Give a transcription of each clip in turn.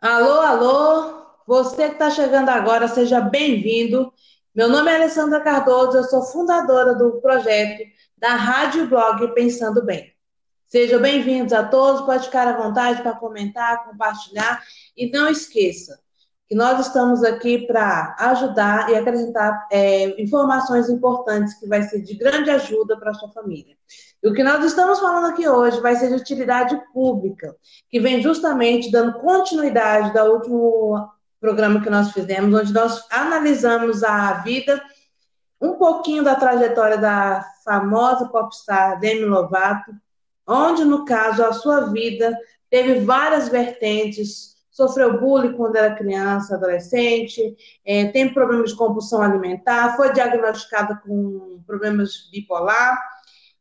Alô, alô, você que está chegando agora, seja bem-vindo. Meu nome é Alessandra Cardoso, eu sou fundadora do projeto da Rádio Blog Pensando Bem. Sejam bem-vindos a todos, pode ficar à vontade para comentar, compartilhar e não esqueça que nós estamos aqui para ajudar e acrescentar é, informações importantes que vai ser de grande ajuda para a sua família. E o que nós estamos falando aqui hoje vai ser de utilidade pública, que vem justamente dando continuidade do último programa que nós fizemos, onde nós analisamos a vida, um pouquinho da trajetória da famosa popstar Demi Lovato, onde, no caso, a sua vida teve várias vertentes sofreu bullying quando era criança, adolescente, é, tem problemas de compulsão alimentar, foi diagnosticada com problemas bipolar.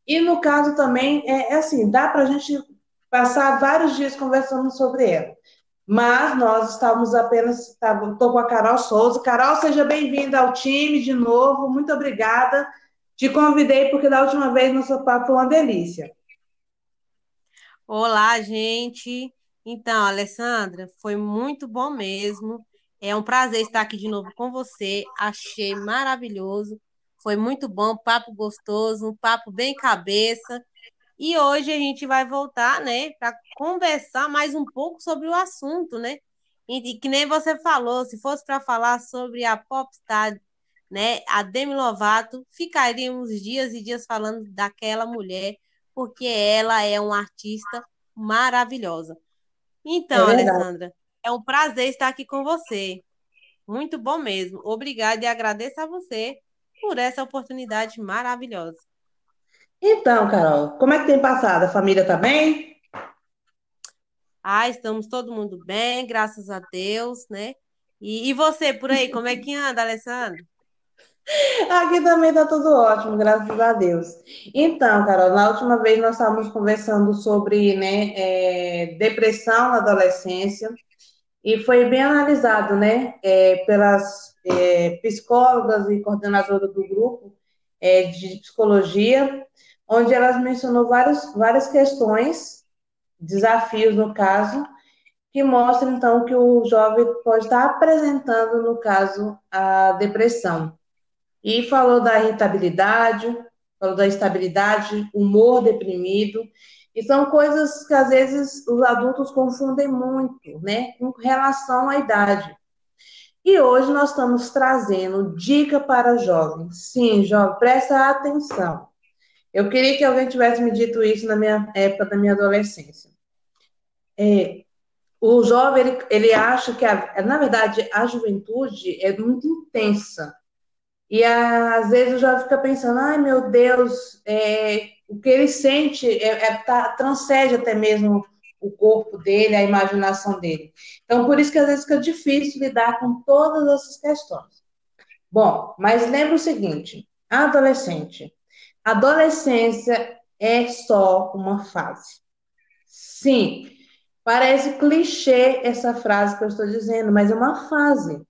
E no caso também, é, é assim, dá para a gente passar vários dias conversando sobre ela. Mas nós estávamos apenas, estou com a Carol Souza. Carol, seja bem-vinda ao time de novo, muito obrigada. Te convidei porque da última vez nosso papo foi uma delícia. Olá, gente. Então, Alessandra, foi muito bom mesmo. É um prazer estar aqui de novo com você. Achei maravilhoso. Foi muito bom, papo gostoso, um papo bem cabeça. E hoje a gente vai voltar, né, para conversar mais um pouco sobre o assunto, né? E, que nem você falou, se fosse para falar sobre a popstar, né, a Demi Lovato, ficaríamos dias e dias falando daquela mulher, porque ela é uma artista maravilhosa. Então, É Alessandra, é um prazer estar aqui com você. Muito bom mesmo. Obrigada e agradeço a você por essa oportunidade maravilhosa. Então, Carol, como é que tem passado? A família tá bem? Ah, estamos todo mundo bem, graças a Deus, né? E, e você por aí, como é que anda, Alessandra? Aqui também tá tudo ótimo, graças a Deus. Então, Carol, na última vez nós estávamos conversando sobre, né, é, depressão na adolescência e foi bem analisado, né, é, pelas é, psicólogas e coordenadoras do grupo é, de psicologia, onde elas mencionou várias questões, desafios no caso, que mostram então que o jovem pode estar apresentando, no caso, a depressão. E falou da irritabilidade, falou da estabilidade, humor deprimido, e são coisas que às vezes os adultos confundem muito, né, com relação à idade. E hoje nós estamos trazendo dica para jovens. Sim, jovem, presta atenção. Eu queria que alguém tivesse me dito isso na minha época da minha adolescência. É, o jovem, ele, ele acha que, a, na verdade, a juventude é muito intensa. E às vezes o jovem fica pensando, ai meu Deus, é, o que ele sente é, é, tá, transcende até mesmo o corpo dele, a imaginação dele. Então, por isso que às vezes fica difícil lidar com todas essas questões. Bom, mas lembra o seguinte: adolescente. Adolescência é só uma fase. Sim, parece clichê essa frase que eu estou dizendo, mas é uma fase.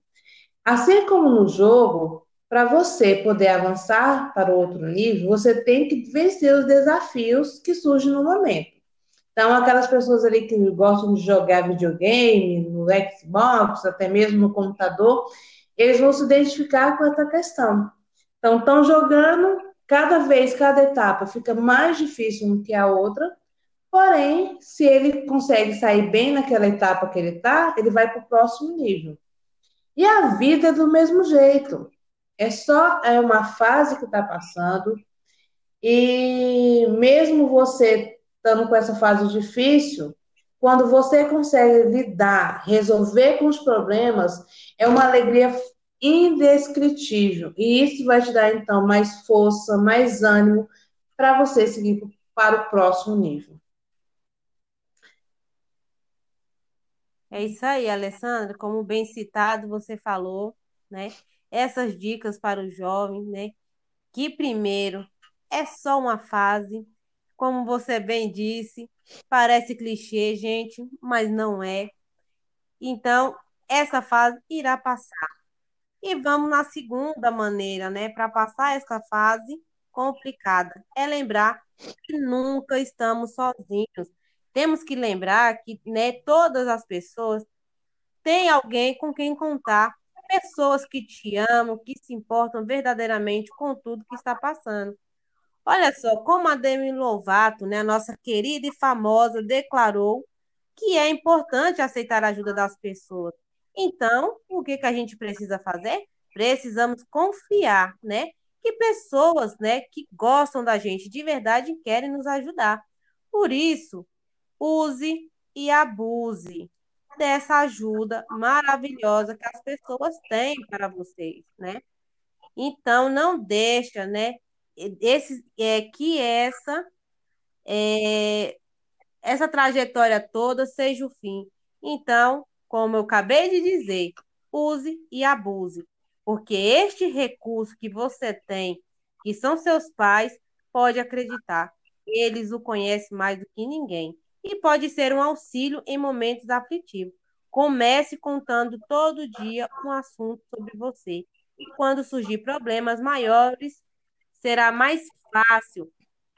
Assim como no jogo, para você poder avançar para outro nível, você tem que vencer os desafios que surgem no momento. Então, aquelas pessoas ali que gostam de jogar videogame, no Xbox, até mesmo no computador, eles vão se identificar com essa questão. Então, estão jogando, cada vez, cada etapa fica mais difícil do que a outra, porém, se ele consegue sair bem naquela etapa que ele está, ele vai para o próximo nível. E a vida é do mesmo jeito. É só é uma fase que está passando. E mesmo você estando com essa fase difícil, quando você consegue lidar, resolver com os problemas, é uma alegria indescritível. E isso vai te dar, então, mais força, mais ânimo para você seguir para o próximo nível. É isso aí, Alessandra. Como bem citado, você falou, né? Essas dicas para os jovens, né? Que primeiro é só uma fase, como você bem disse, parece clichê, gente, mas não é. Então, essa fase irá passar. E vamos na segunda maneira, né, para passar essa fase complicada. É lembrar que nunca estamos sozinhos. Temos que lembrar que, né, todas as pessoas tem alguém com quem contar, pessoas que te amam, que se importam verdadeiramente com tudo que está passando. Olha só, como a Demi Lovato, né, a nossa querida e famosa, declarou que é importante aceitar a ajuda das pessoas. Então, o que, que a gente precisa fazer? Precisamos confiar, né? Que pessoas, né, que gostam da gente de verdade querem nos ajudar. Por isso, use e abuse dessa ajuda maravilhosa que as pessoas têm para vocês, né? Então, não deixa, né, esse, é, que essa é, essa trajetória toda seja o fim. Então, como eu acabei de dizer, use e abuse, porque este recurso que você tem, que são seus pais, pode acreditar, eles o conhecem mais do que ninguém e pode ser um auxílio em momentos aflitivos. Comece contando todo dia um assunto sobre você. E quando surgir problemas maiores, será mais fácil,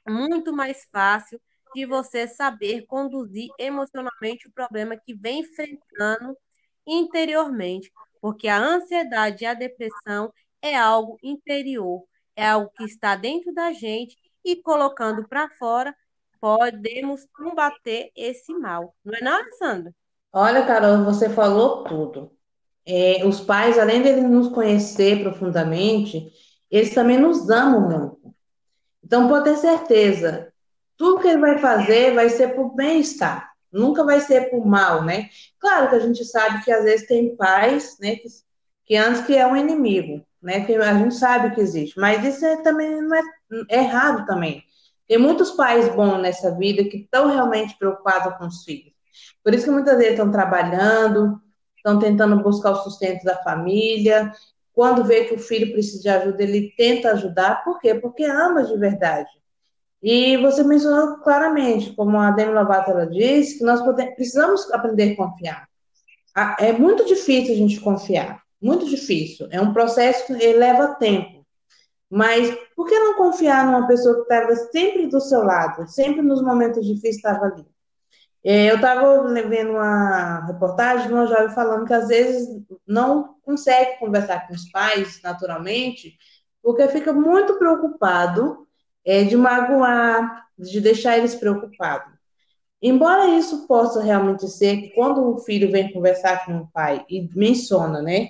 muito mais fácil de você saber conduzir emocionalmente o problema que vem enfrentando interiormente, porque a ansiedade e a depressão é algo interior, é algo que está dentro da gente e colocando para fora podemos combater esse mal. Não é não, Sandra? Olha, Carol, você falou tudo. É, os pais, além de nos conhecer profundamente, eles também nos amam muito. Então, pode ter certeza, tudo que ele vai fazer vai ser por bem-estar, nunca vai ser por mal, né? Claro que a gente sabe que às vezes tem pais, né, que, que antes que é um inimigo, né, que a gente sabe que existe, mas isso é, também não é, é errado também. Tem muitos pais bons nessa vida que estão realmente preocupados com os filhos. Por isso que muitas vezes estão trabalhando, estão tentando buscar o sustento da família. Quando vê que o filho precisa de ajuda, ele tenta ajudar. Por quê? Porque ama de verdade. E você mencionou claramente, como a Demi Lovato ela disse, que nós precisamos aprender a confiar. É muito difícil a gente confiar, muito difícil. É um processo que leva tempo. Mas por que não confiar numa pessoa que estava sempre do seu lado, sempre nos momentos difíceis estava ali? É, eu estava vendo uma reportagem de uma jovem falando que às vezes não consegue conversar com os pais naturalmente, porque fica muito preocupado é, de magoar, de deixar eles preocupados. Embora isso possa realmente ser que quando o filho vem conversar com o pai e menciona, né,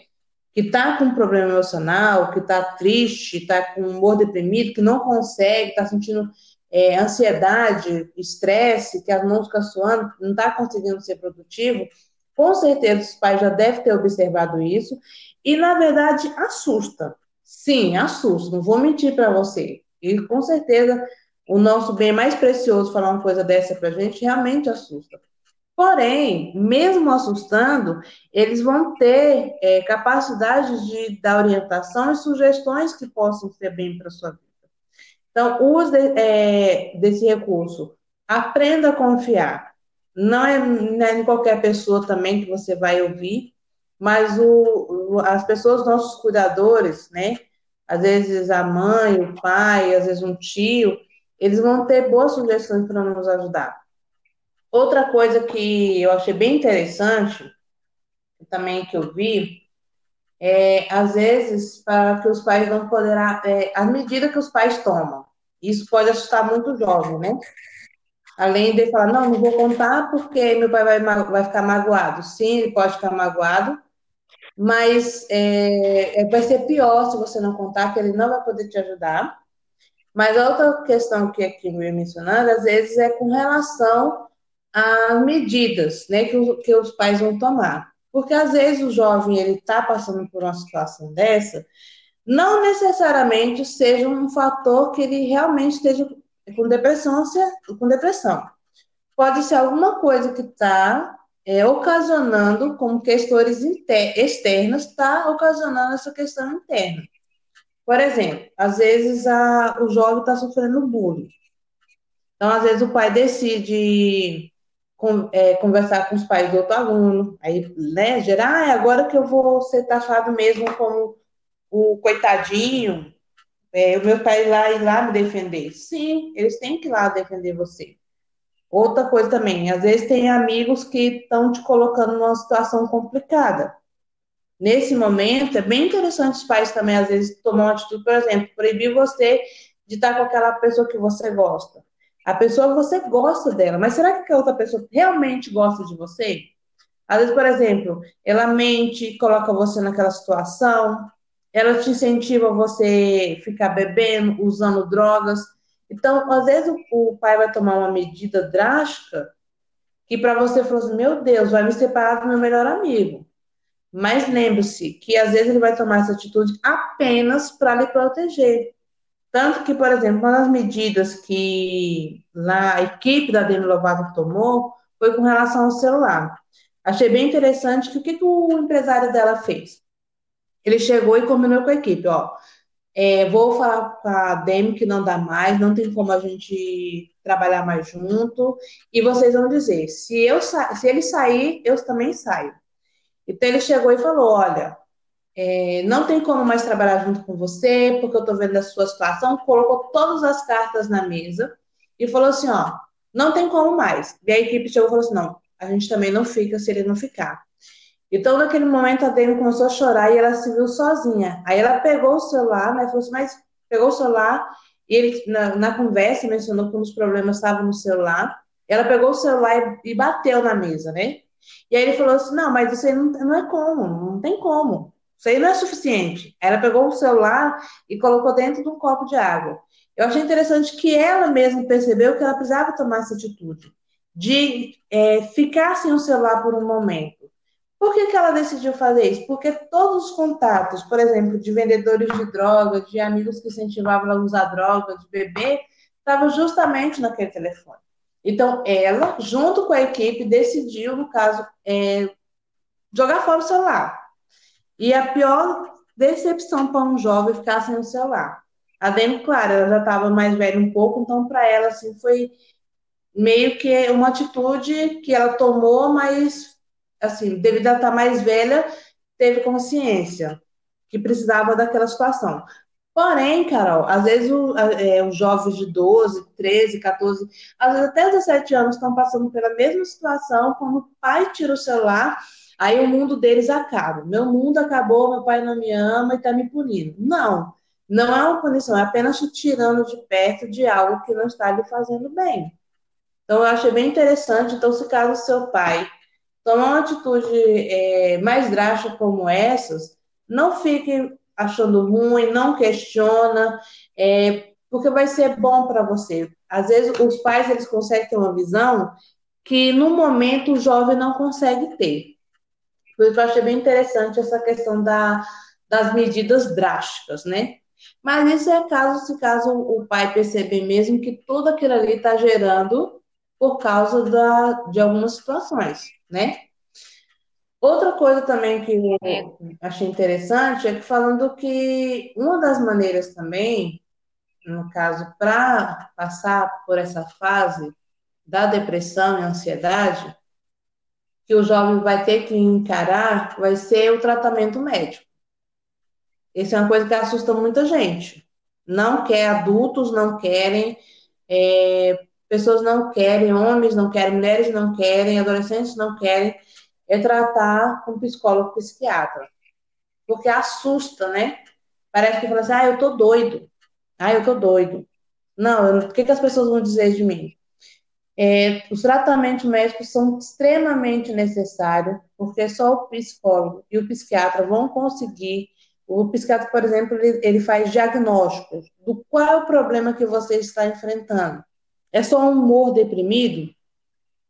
que está com um problema emocional, que está triste, está com humor deprimido, que não consegue, está sentindo é, ansiedade, estresse, que as mãos ficam suando, não está conseguindo ser produtivo, com certeza os pais já devem ter observado isso, e na verdade assusta. Sim, assusta, não vou mentir para você. E com certeza o nosso bem mais precioso falar uma coisa dessa para a gente realmente assusta. Porém, mesmo assustando, eles vão ter é, capacidade de dar orientação e sugestões que possam ser bem para sua vida. Então, use é, desse recurso. Aprenda a confiar. Não é, não é em qualquer pessoa também que você vai ouvir, mas o, as pessoas, nossos cuidadores, né? Às vezes a mãe, o pai, às vezes um tio, eles vão ter boas sugestões para nos ajudar. Outra coisa que eu achei bem interessante, também que eu vi, é, às vezes, para que os pais não poderá, é, a medida que os pais tomam. Isso pode assustar muito o jovem, né? Além de falar, não, não vou contar porque meu pai vai, vai ficar magoado. Sim, ele pode ficar magoado, mas é, é, vai ser pior se você não contar, que ele não vai poder te ajudar. Mas outra questão que aqui me mencionando, às vezes, é com relação as medidas né, que, que os pais vão tomar. Porque às vezes o jovem ele está passando por uma situação dessa, não necessariamente seja um fator que ele realmente esteja com depressão, com depressão. Pode ser alguma coisa que está é, ocasionando, como questões externas, está ocasionando essa questão interna. Por exemplo, às vezes a, o jovem está sofrendo bullying. Então, às vezes o pai decide com, é, conversar com os pais do outro aluno, aí, né, gerar, ah, agora que eu vou ser taxado mesmo como o coitadinho, é, o meu pai lá ir lá me defender. Sim, eles têm que ir lá defender você. Outra coisa também, às vezes tem amigos que estão te colocando numa situação complicada. Nesse momento, é bem interessante os pais também, às vezes, tomar uma atitude, por exemplo, proibir você de estar com aquela pessoa que você gosta. A pessoa você gosta dela, mas será que a outra pessoa realmente gosta de você? Às vezes, por exemplo, ela mente, coloca você naquela situação, ela te incentiva a você ficar bebendo, usando drogas. Então, às vezes, o, o pai vai tomar uma medida drástica que para você falou assim, meu Deus, vai me separar do meu melhor amigo. Mas lembre-se que às vezes ele vai tomar essa atitude apenas para lhe proteger. Tanto que, por exemplo, uma das medidas que a equipe da Demi Lovato tomou foi com relação ao celular. Achei bem interessante que o que, que o empresário dela fez? Ele chegou e combinou com a equipe, ó, é, vou falar com a Demi que não dá mais, não tem como a gente trabalhar mais junto, e vocês vão dizer, se, eu se ele sair, eu também saio. Então ele chegou e falou, olha, é, não tem como mais trabalhar junto com você, porque eu estou vendo a sua situação, colocou todas as cartas na mesa e falou assim, ó, não tem como mais. E a equipe chegou e falou assim, não, a gente também não fica se ele não ficar. Então, naquele momento, a Dani começou a chorar e ela se viu sozinha. Aí ela pegou o celular, né? Falou assim, mas pegou o celular e ele, na, na conversa, mencionou que os problemas estavam no celular. Ela pegou o celular e, e, bateu na mesa, né? E aí ele falou assim, não, mas isso aí não, não é como, não tem como. Isso aí não é suficiente. Ela pegou o celular e colocou dentro de um copo de água. Eu achei interessante que ela mesma percebeu que ela precisava tomar essa atitude de é, ficar sem o celular por um momento. Por que, que ela decidiu fazer isso? Porque todos os contatos, por exemplo, de vendedores de drogas, de amigos que incentivavam a usar droga, de beber, estavam justamente naquele telefone. Então, ela, junto com a equipe, decidiu, no caso, é, jogar fora o celular. E a pior decepção para um jovem ficar sem o celular. A Demi, claro, ela já estava mais velha um pouco, então para ela assim foi meio que uma atitude que ela tomou, mas assim, devido a estar mais velha, teve consciência que precisava daquela situação. Porém, Carol, às vezes o, é, os jovens de 12, 13, 14, às vezes até 17 anos estão passando pela mesma situação, quando o pai tira o celular, aí o mundo deles acaba. Meu mundo acabou, meu pai não me ama e está me punindo. Não, não é uma punição, é apenas te tirando de perto de algo que não está lhe fazendo bem. Então, eu achei bem interessante. Então, se caso seu pai tomar uma atitude é, mais drástica como essas, não fique achando ruim, não questiona, é, porque vai ser bom para você. Às vezes, os pais eles conseguem ter uma visão que, no momento, o jovem não consegue ter. Por isso, eu achei bem interessante essa questão da, das medidas drásticas, né? Mas isso é caso se caso o pai perceber mesmo que tudo aquilo ali está gerando por causa da, de algumas situações, né? Outra coisa também que eu é. achei interessante é que falando que uma das maneiras também, no caso, para passar por essa fase da depressão e ansiedade, que o jovem vai ter que encarar, vai ser o tratamento médico. Isso é uma coisa que assusta muita gente. Não quer, adultos não querem, é, pessoas não querem, homens não querem, mulheres não querem, adolescentes não querem, é tratar com psicólogo psiquiatra. Porque assusta, né? Parece que fala assim, ah, eu tô doido. Ah, eu tô doido. Não, o que, que as pessoas vão dizer de mim? É, os tratamentos médicos são extremamente necessários, porque só o psicólogo e o psiquiatra vão conseguir. O psiquiatra, por exemplo, ele, ele faz diagnósticos do qual é o problema que você está enfrentando. É só um humor deprimido,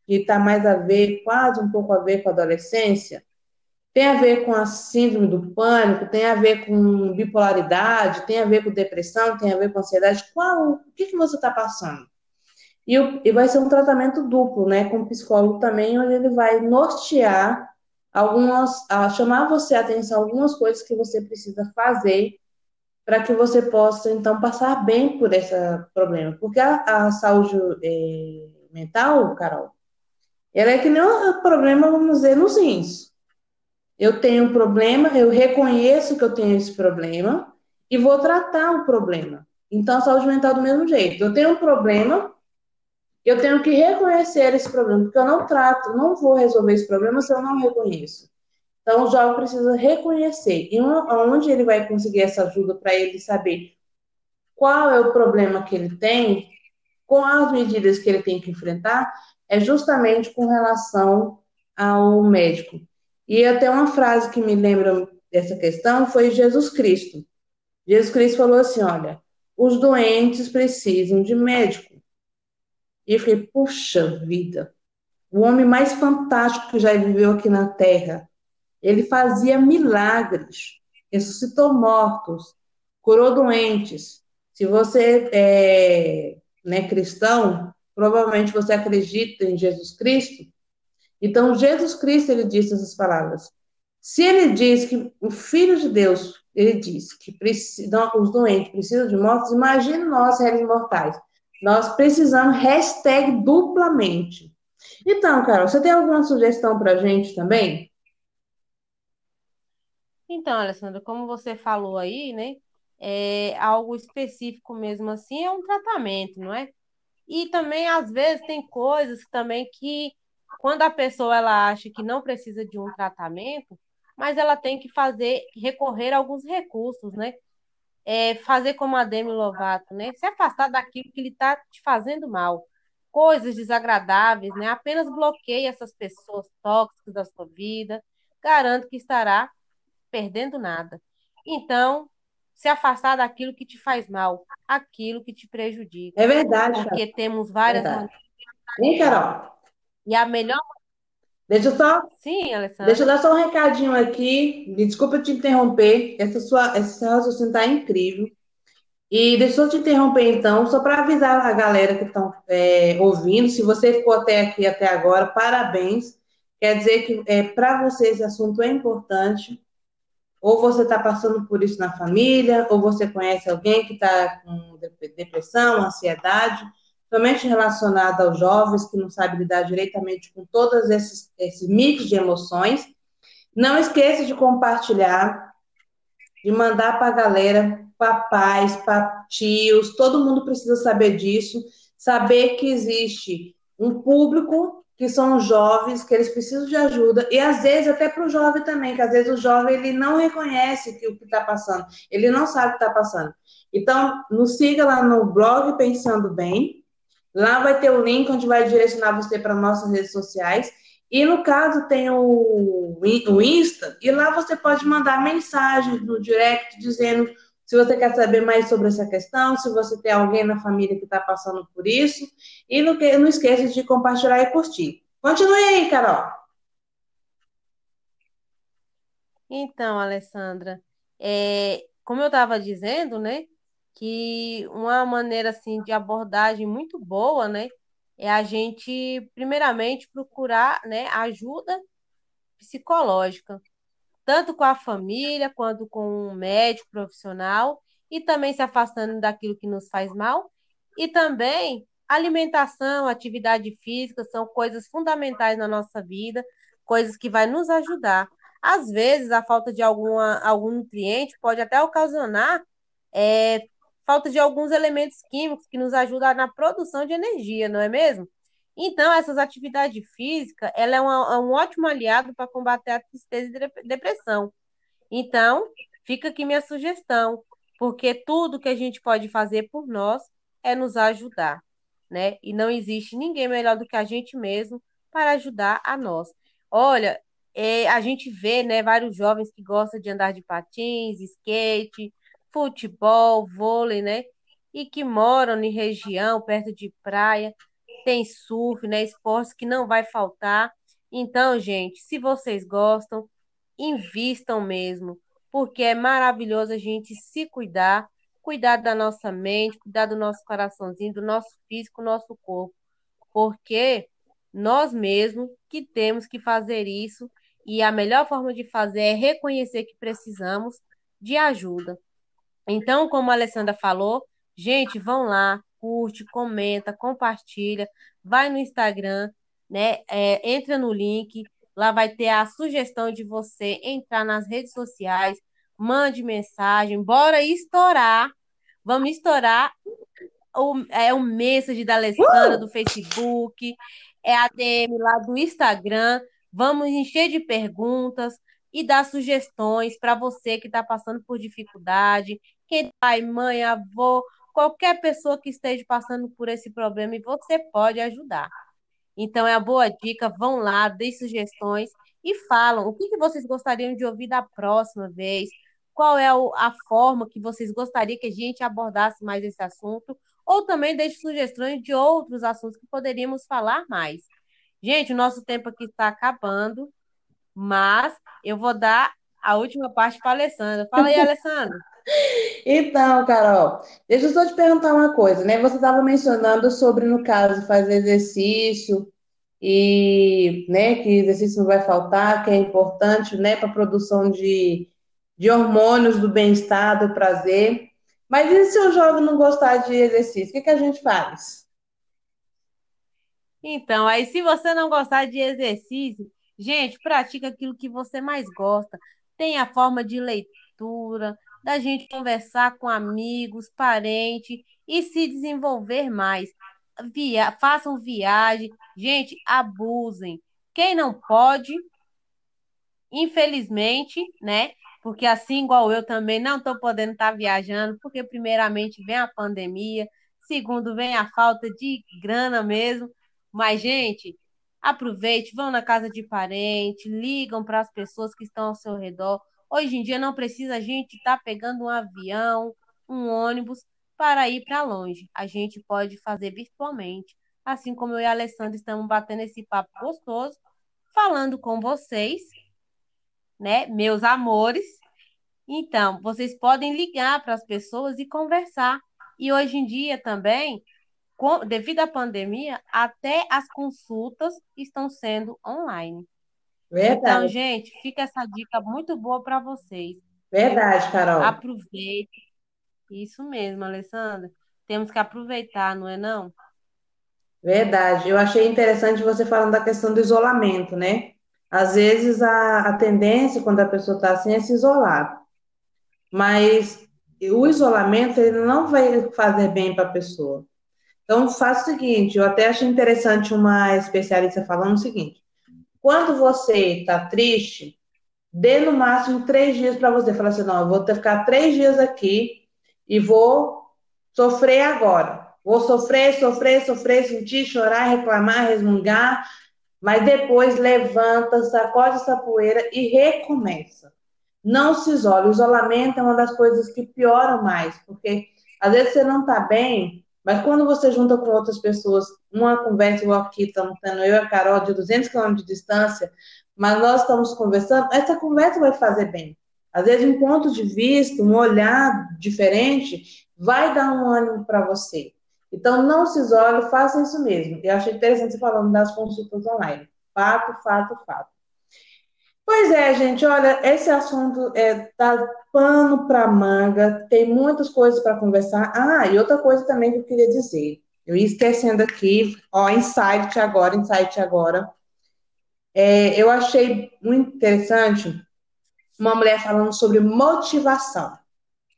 que está mais a ver, quase um pouco a ver com a adolescência? Tem a ver com a síndrome do pânico, tem a ver com bipolaridade, tem a ver com depressão, tem a ver com ansiedade. Qual, o que, que você está passando? E, e, vai ser um tratamento duplo, né, com o psicólogo também, onde ele vai nortear algumas, a chamar você a atenção algumas coisas que você precisa fazer para que você possa, então, passar bem por esse problema. Porque a, a saúde é, mental, Carol, ela é que nem um problema, vamos dizer, nos rins. Eu tenho um problema, eu reconheço que eu tenho esse problema e vou tratar o problema. Então, a saúde mental do mesmo jeito. Eu tenho um problema, Eu tenho que reconhecer esse problema, porque eu não trato, não vou resolver esse problema se eu não reconheço. Então, o jovem precisa reconhecer. E onde ele vai conseguir essa ajuda para ele saber qual é o problema que ele tem, com as medidas que ele tem que enfrentar, é justamente com relação ao médico. E até uma frase que me lembra dessa questão foi Jesus Cristo. Jesus Cristo falou assim: olha, os doentes precisam de médico. E falei, puxa vida, o homem mais fantástico que já viveu aqui na Terra, ele fazia milagres, ressuscitou mortos, curou doentes. Se você é né, cristão, provavelmente você acredita em Jesus Cristo. Então, Jesus Cristo, ele disse essas palavras. Se ele diz que o Filho de Deus, ele diz que precisa, os doentes precisam de mortos, imagine nós, réis mortais. Nós precisamos hashtag duplamente. Então, Carol, você tem alguma sugestão para a gente também? Então, Alessandra, como você falou aí, né? É algo específico mesmo assim, é um tratamento, não é? E também, às vezes, tem coisas também que, quando a pessoa ela acha que não precisa de um tratamento, mas ela tem que fazer, recorrer a alguns recursos, né? É, fazer como a Demi Lovato, né? Se afastar daquilo que lhe está te fazendo mal. Coisas desagradáveis, né? Apenas bloqueie essas pessoas tóxicas da sua vida. Garanto que estará perdendo nada. Então, se afastar daquilo que te faz mal, aquilo que te prejudica. É verdade. Porque temos várias. Hein, Carol? E a melhor. Deixa eu só. Sim, Alessandra. Deixa eu dar só um recadinho aqui. Me desculpa te interromper. Essa sua, esse seu raciocínio está incrível. E deixa eu te interromper, então, só para avisar a galera que estão é, ouvindo. Se você ficou até aqui, até agora, parabéns. Quer dizer que é, para você esse assunto é importante. Ou você está passando por isso na família, ou você conhece alguém que está com depressão, ansiedade, somente relacionada aos jovens que não sabem lidar diretamente com todos esses, esses mix de emoções. Não esqueça de compartilhar, de mandar para a galera, papais, tios, todo mundo precisa saber disso, saber que existe um público que são jovens, que eles precisam de ajuda, e às vezes até para o jovem também, que às vezes o jovem ele não reconhece que o que está passando, ele não sabe o que está passando. Então, nos siga lá no blog Pensando Bem, lá vai ter o link onde vai direcionar você para nossas redes sociais, e no caso tem o, o Insta, e lá você pode mandar mensagem no direct dizendo se você quer saber mais sobre essa questão, se você tem alguém na família que está passando por isso. E não, não esqueça de compartilhar e curtir. Continue aí, Carol. Então, Alessandra, é, como eu estava dizendo, né, que uma maneira assim de abordagem muito boa, né, é a gente primeiramente procurar, né, ajuda psicológica tanto com a família quanto com um médico profissional, e também se afastando daquilo que nos faz mal. E também alimentação, atividade física são coisas fundamentais na nossa vida, coisas que vai nos ajudar. Às vezes, a falta de alguma, algum nutriente pode até ocasionar é, falta de alguns elementos químicos que nos ajudam na produção de energia, não é mesmo? Então, essas atividades físicas, ela é, uma, é um ótimo aliado para combater a tristeza e depressão. Então, fica aqui minha sugestão, porque tudo que a gente pode fazer por nós é nos ajudar, né? E não existe ninguém melhor do que a gente mesmo para ajudar a nós. Olha, é, a gente vê, né, vários jovens que gostam de andar de patins, skate, futebol, vôlei, né? E que moram em região perto de praia tem surf, né? Esportes que não vai faltar. Então, gente, se vocês gostam, invistam mesmo, porque é maravilhoso a gente se cuidar, cuidar da nossa mente, cuidar do nosso coraçãozinho, do nosso físico, do nosso corpo, porque nós mesmos que temos que fazer isso e a melhor forma de fazer é reconhecer que precisamos de ajuda. Então, como a Alessandra falou, gente, vão lá, curte, comenta, compartilha, vai no Instagram, né? É, entra no link, lá vai ter a sugestão de você entrar nas redes sociais, mande mensagem, bora estourar, vamos estourar o, é o message da Alessandra uh! do Facebook, é a DM lá do Instagram. Vamos encher de perguntas e dar sugestões para você que está passando por dificuldade, quem pai, mãe, avô, qualquer pessoa que esteja passando por esse problema e você pode ajudar. Então é a boa dica, vão lá, dê sugestões e falam o que, que vocês gostariam de ouvir da próxima vez, qual é a forma que vocês gostariam que a gente abordasse mais esse assunto, ou também deixe sugestões de outros assuntos que poderíamos falar mais. Gente, o nosso tempo aqui está acabando, mas eu vou dar a última parte para a Alessandra. Fala aí, Alessandra. Então, Carol, deixa eu só te perguntar uma coisa, né? Você estava mencionando sobre, no caso, fazer exercício e, né, que exercício não vai faltar, que é importante, né, para a produção de, de hormônios do bem-estar, do prazer. Mas e se o jovem não gostar de exercício? O que, que a gente faz? Então, aí se você não gostar de exercício, gente, pratica aquilo que você mais gosta. Tem a forma de leitura, da gente conversar com amigos, parentes e se desenvolver mais. Via, façam viagem, gente, abusem. Quem não pode, infelizmente, né? Porque assim igual eu também não estou podendo estar tá viajando, porque primeiramente vem a pandemia, segundo vem a falta de grana mesmo. Mas, gente, aproveite, vão na casa de parente, ligam para as pessoas que estão ao seu redor. Hoje em dia não precisa a gente estar tá pegando um avião, um ônibus para ir para longe. A gente pode fazer virtualmente, assim como eu e a Alessandra estamos batendo esse papo gostoso, falando com vocês, né, meus amores. Então, vocês podem ligar para as pessoas e conversar. E hoje em dia também, com, devido à pandemia, até as consultas estão sendo online. Verdade. Então, gente, fica essa dica muito boa para vocês. Verdade, Carol. Aproveite. Isso mesmo, Alessandra. Temos que aproveitar, não é não? Verdade. Eu achei interessante você falando da questão do isolamento, né? Às vezes a, a tendência, quando a pessoa está assim, é se isolar. Mas o isolamento ele não vai fazer bem para a pessoa. Então, faça o seguinte: eu até achei interessante uma especialista falando o seguinte quando você está triste, dê no máximo três dias para você. Falar assim, não, eu vou ter ficar três dias aqui e vou sofrer agora. Vou sofrer, sofrer, sofrer, sentir, chorar, reclamar, resmungar, mas depois levanta, sacode essa poeira e recomeça. Não se isole. O isolamento é uma das coisas que pioram mais, porque às vezes você não está bem, mas quando você junta com outras pessoas, uma conversa igual aqui, estamos tendo eu e a Carol de 200 quilômetros de distância, mas nós estamos conversando, essa conversa vai fazer bem. Às vezes, um ponto de vista, um olhar diferente, vai dar um ânimo para você. Então, não se isole, faça isso mesmo. Eu achei interessante você falando das consultas online. Fato, fato, fato. Pois é, gente, olha, esse assunto é dá pano para manga, tem muitas coisas para conversar. Ah, e outra coisa também que eu queria dizer. Eu ia esquecendo aqui, ó, insight agora, insight agora. É, eu achei muito interessante uma mulher falando sobre motivação.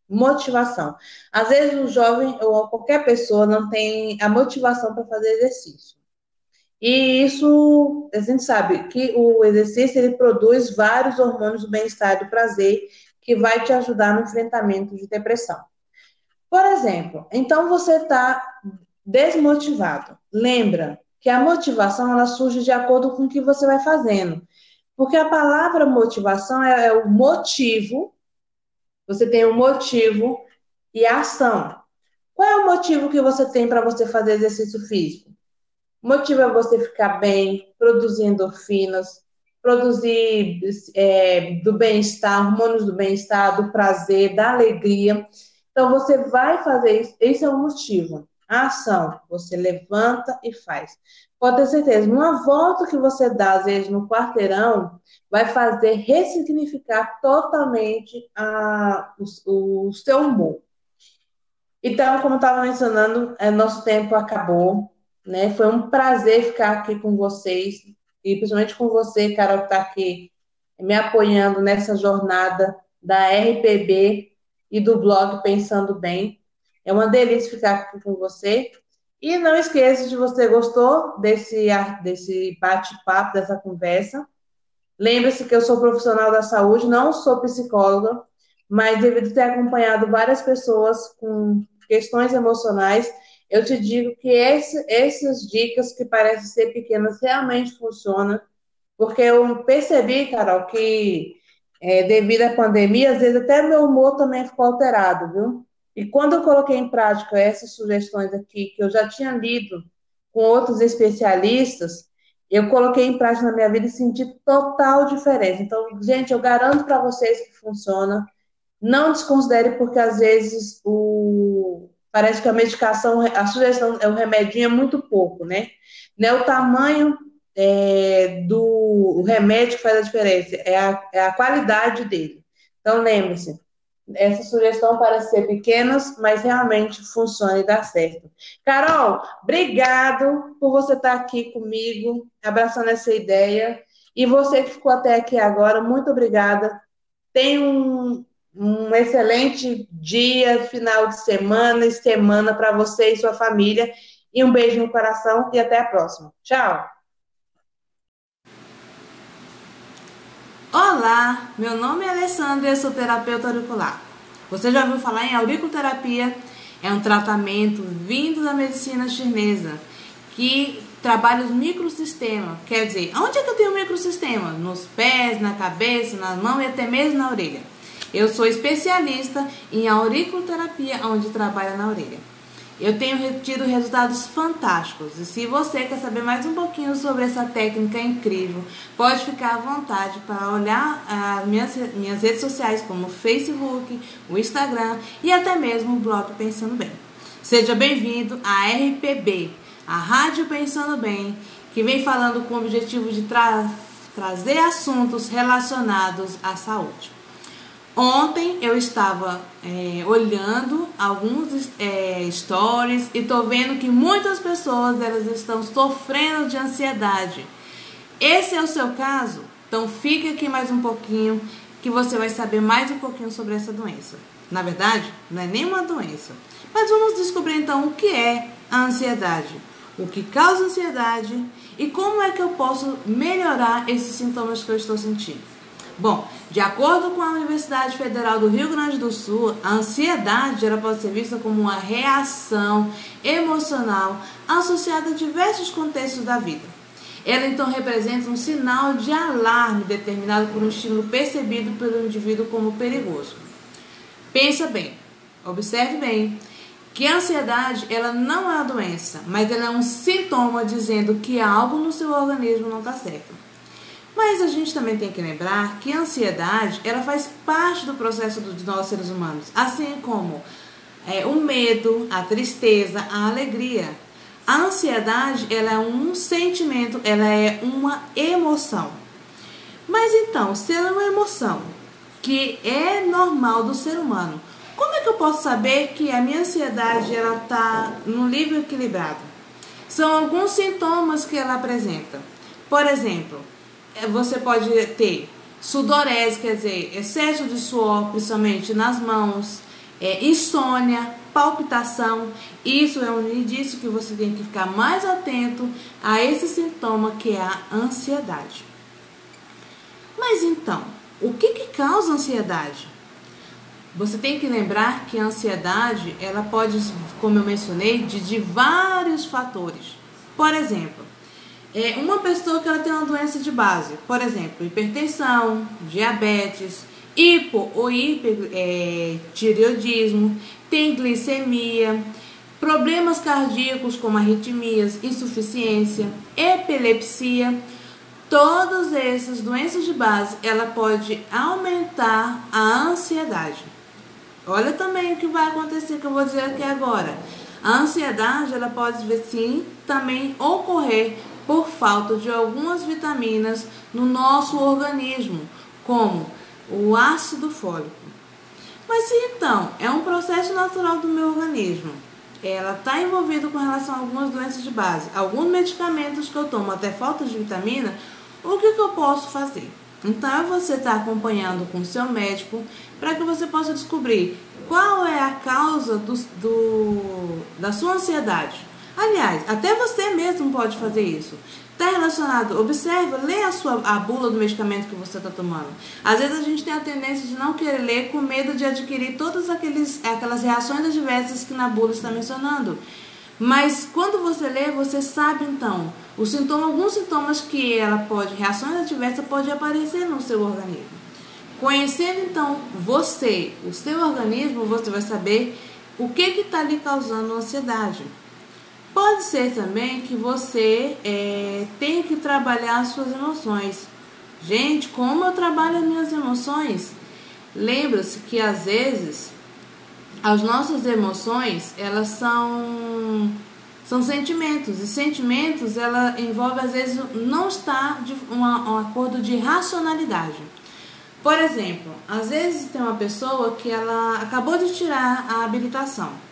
Motivação. Às vezes o jovem ou qualquer pessoa não tem a motivação para fazer exercício. E isso, a gente sabe que o exercício ele produz vários hormônios do bem-estar e do prazer que vai te ajudar no enfrentamento de depressão. Por exemplo, então você está desmotivado. Lembra que a motivação ela surge de acordo com o que você vai fazendo. Porque a palavra motivação é, o motivo, você tem o motivo e a ação. Qual é o motivo que você tem para você fazer exercício físico? Motiva você ficar bem, produzir endorfinas, produzir é, do bem-estar, hormônios do bem-estar, do prazer, da alegria. Então, você vai fazer isso, esse é o motivo. A ação, você levanta e faz. Pode ter certeza, uma volta que você dá, às vezes, no quarteirão, vai fazer ressignificar totalmente a, o, o seu humor. Então, como eu estava mencionando, é, nosso tempo acabou. Né? Foi um prazer ficar aqui com vocês e principalmente com você, Carol, que está aqui me apoiando nessa jornada da RPB e do blog Pensando Bem. É uma delícia ficar aqui com você. E não esqueça de você gostou desse, desse bate-papo, dessa conversa. Lembre-se que eu sou profissional da saúde, não sou psicóloga, mas devido ter acompanhado várias pessoas com questões emocionais, eu te digo que esse, essas dicas que parecem ser pequenas realmente funcionam, porque eu percebi, Carol, que é, devido à pandemia, às vezes até meu humor também ficou alterado, viu? E quando eu coloquei em prática essas sugestões aqui, que eu já tinha lido com outros especialistas, eu coloquei em prática na minha vida e senti total diferença. Então, gente, eu garanto para vocês que funciona. Não desconsidere, porque às vezes o... parece que a medicação, a sugestão é o remedinho é muito pouco, né? Não é o tamanho é, do remédio que faz a diferença, é a, é a qualidade dele. Então, lembre-se, essa sugestão parece ser pequenas, mas realmente funciona e dá certo. Carol, obrigado por você estar aqui comigo, abraçando essa ideia. E você que ficou até aqui agora, muito obrigada. Tenha um, um excelente dia, final de semana e semana para você e sua família. E um beijo no coração e até a próxima. Tchau! Olá, meu nome é Alessandra e sou terapeuta auricular. Você já ouviu falar em auriculoterapia? É um tratamento vindo da medicina chinesa que trabalha os microsistemas. Quer dizer, onde é que eu tenho microsistema? Nos pés, na cabeça, nas mãos e até mesmo na orelha. Eu sou especialista em auriculoterapia, onde trabalha na orelha. Eu tenho tido resultados fantásticos. E se você quer saber mais um pouquinho sobre essa técnica incrível, pode ficar à vontade para olhar as minhas, minhas redes sociais, como o Facebook, o Instagram e até mesmo o blog Pensando Bem. Seja bem-vindo à RPB, a Rádio Pensando Bem, que vem falando com o objetivo de tra trazer assuntos relacionados à saúde. Ontem eu estava é, olhando alguns é, stories e tô vendo que muitas pessoas elas estão sofrendo de ansiedade. Esse é o seu caso? Então fique aqui mais um pouquinho que você vai saber mais um pouquinho sobre essa doença. Na verdade, não é nenhuma doença. Mas vamos descobrir então o que é a ansiedade, o que causa ansiedade e como é que eu posso melhorar esses sintomas que eu estou sentindo. Bom, de acordo com a Universidade Federal do Rio Grande do Sul, a ansiedade ela pode ser vista como uma reação emocional associada a diversos contextos da vida. Ela então representa um sinal de alarme determinado por um estímulo percebido pelo indivíduo como perigoso. Pensa bem, observe bem que a ansiedade ela não é uma doença, mas ela é um sintoma dizendo que algo no seu organismo não está certo. Mas a gente também tem que lembrar que a ansiedade ela faz parte do processo de nós seres humanos, assim como é, o medo, a tristeza, a alegria. A ansiedade ela é um sentimento, ela é uma emoção. Mas então, se ela é uma emoção que é normal do ser humano, como é que eu posso saber que a minha ansiedade ela está no nível equilibrado? São alguns sintomas que ela apresenta. Por exemplo, você pode ter sudorese, quer dizer, excesso de suor, principalmente nas mãos, é, insônia, palpitação. Isso é um indício que você tem que ficar mais atento a esse sintoma que é a ansiedade. Mas então, o que, que causa ansiedade? Você tem que lembrar que a ansiedade, ela pode, como eu mencionei, de, de vários fatores. Por exemplo, é uma pessoa que ela tem uma doença de base, por exemplo, hipertensão, diabetes, hipo ou hipertireoidismo, é, tem glicemia, problemas cardíacos como arritmias, insuficiência, epilepsia, todas essas doenças de base, ela pode aumentar a ansiedade. Olha também o que vai acontecer que eu vou dizer aqui agora. A ansiedade, ela pode sim também ocorrer por falta de algumas vitaminas no nosso organismo, como o ácido fólico. Mas então, é um processo natural do meu organismo. Ela está envolvida com relação a algumas doenças de base, alguns medicamentos que eu tomo até falta de vitamina, o que, que eu posso fazer? Então, é você está acompanhando com o seu médico para que você possa descobrir qual é a causa do, do, da sua ansiedade. Aliás, até você mesmo pode fazer isso. Está relacionado, observa, lê a, sua, a bula do medicamento que você está tomando. Às vezes a gente tem a tendência de não querer ler com medo de adquirir todas aqueles, aquelas reações adversas que na bula está mencionando. Mas quando você lê, você sabe então o sintoma, alguns sintomas que ela pode, reações adversas pode aparecer no seu organismo. Conhecendo então você, o seu organismo, você vai saber o que está lhe causando ansiedade. Pode ser também que você é, tenha que trabalhar as suas emoções. Gente, como eu trabalho as minhas emoções? Lembra-se que às vezes as nossas emoções elas são são sentimentos e sentimentos ela envolve às vezes não está de uma, um acordo de racionalidade. Por exemplo, às vezes tem uma pessoa que ela acabou de tirar a habilitação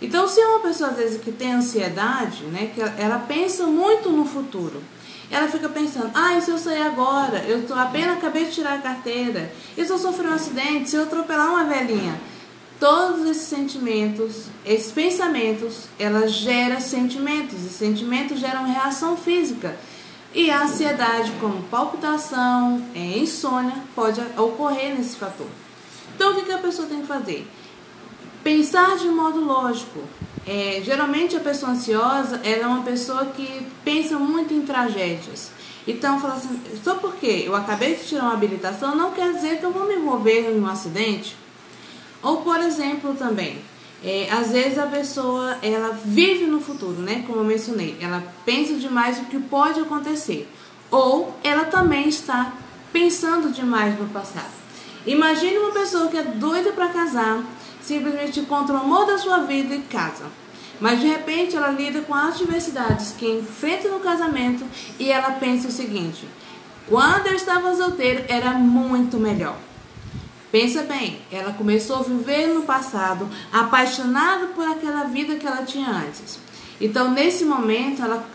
então, se é uma pessoa às vezes que tem ansiedade, né, que ela pensa muito no futuro, ela fica pensando: ah, e se eu sair agora? Eu tô, apenas acabei de tirar a carteira. E se eu sofrer um acidente? Se eu atropelar uma velhinha? Todos esses sentimentos, esses pensamentos, ela gera sentimentos e sentimentos geram reação física. E a ansiedade, como palpitação, é, insônia, pode ocorrer nesse fator. Então, o que, a pessoa tem que fazer? Pensar de modo lógico. É, geralmente a pessoa ansiosa ela é uma pessoa que pensa muito em tragédias. Então fala assim, só porque eu acabei de tirar uma habilitação não quer dizer que eu vou me envolver em um acidente. Ou por exemplo também, é, às vezes a pessoa ela vive no futuro, né? Como eu mencionei, ela pensa demais o que pode acontecer. Ou ela também está pensando demais no passado. Imagine uma pessoa que é doida para casar, simplesmente encontra o amor da sua vida e casa. Mas de repente ela lida com as diversidades que enfrenta no casamento e ela pensa o seguinte: quando eu estava solteiro era muito melhor. Pensa bem, ela começou a viver no passado, apaixonada por aquela vida que ela tinha antes. Então, nesse momento, ela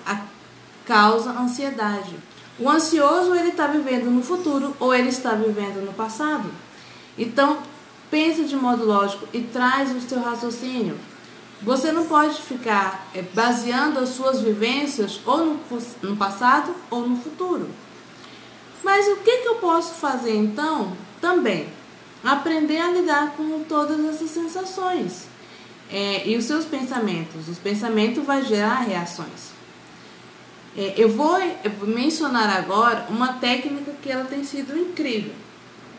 causa ansiedade. O ansioso, ele está vivendo no futuro ou ele está vivendo no passado. Então, Pensa de modo lógico e traz o seu raciocínio. Você não pode ficar é, baseando as suas vivências ou no, no passado ou no futuro. Mas o que, que eu posso fazer então? Também aprender a lidar com todas essas sensações é, e os seus pensamentos. Os pensamentos vão gerar reações. É, eu, vou, eu vou mencionar agora uma técnica que ela tem sido incrível.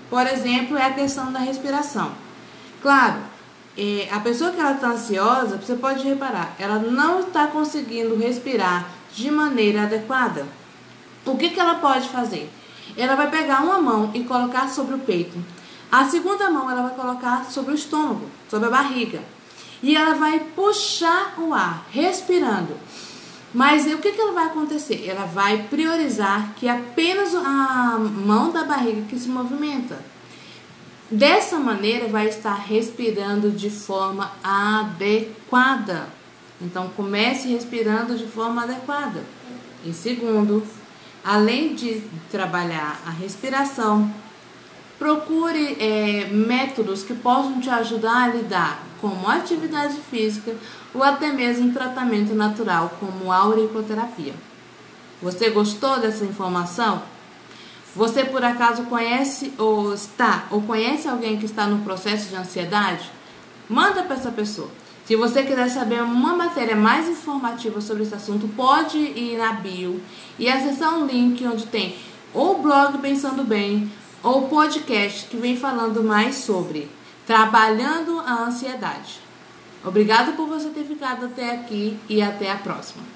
Por exemplo, é a questão da respiração. Claro, é, a pessoa que ela está ansiosa, você pode reparar, ela não está conseguindo respirar de maneira adequada. O que, que ela pode fazer? Ela vai pegar uma mão e colocar sobre o peito. A segunda mão ela vai colocar sobre o estômago, sobre a barriga. E ela vai puxar o ar, respirando. Mas o que, que ela vai acontecer? Ela vai priorizar que apenas a mão da barriga que se movimenta. Dessa maneira, vai estar respirando de forma adequada. Então, comece respirando de forma adequada. Em segundo, além de trabalhar a respiração, procure é, métodos que possam te ajudar a lidar como atividade física ou até mesmo tratamento natural, como auriculoterapia. Você gostou dessa informação? Você por acaso conhece ou está ou conhece alguém que está no processo de ansiedade? Manda para essa pessoa. Se você quiser saber uma matéria mais informativa sobre esse assunto, pode ir na bio e acessar um link onde tem ou blog Pensando Bem ou podcast que vem falando mais sobre trabalhando a ansiedade. Obrigado por você ter ficado até aqui e até a próxima.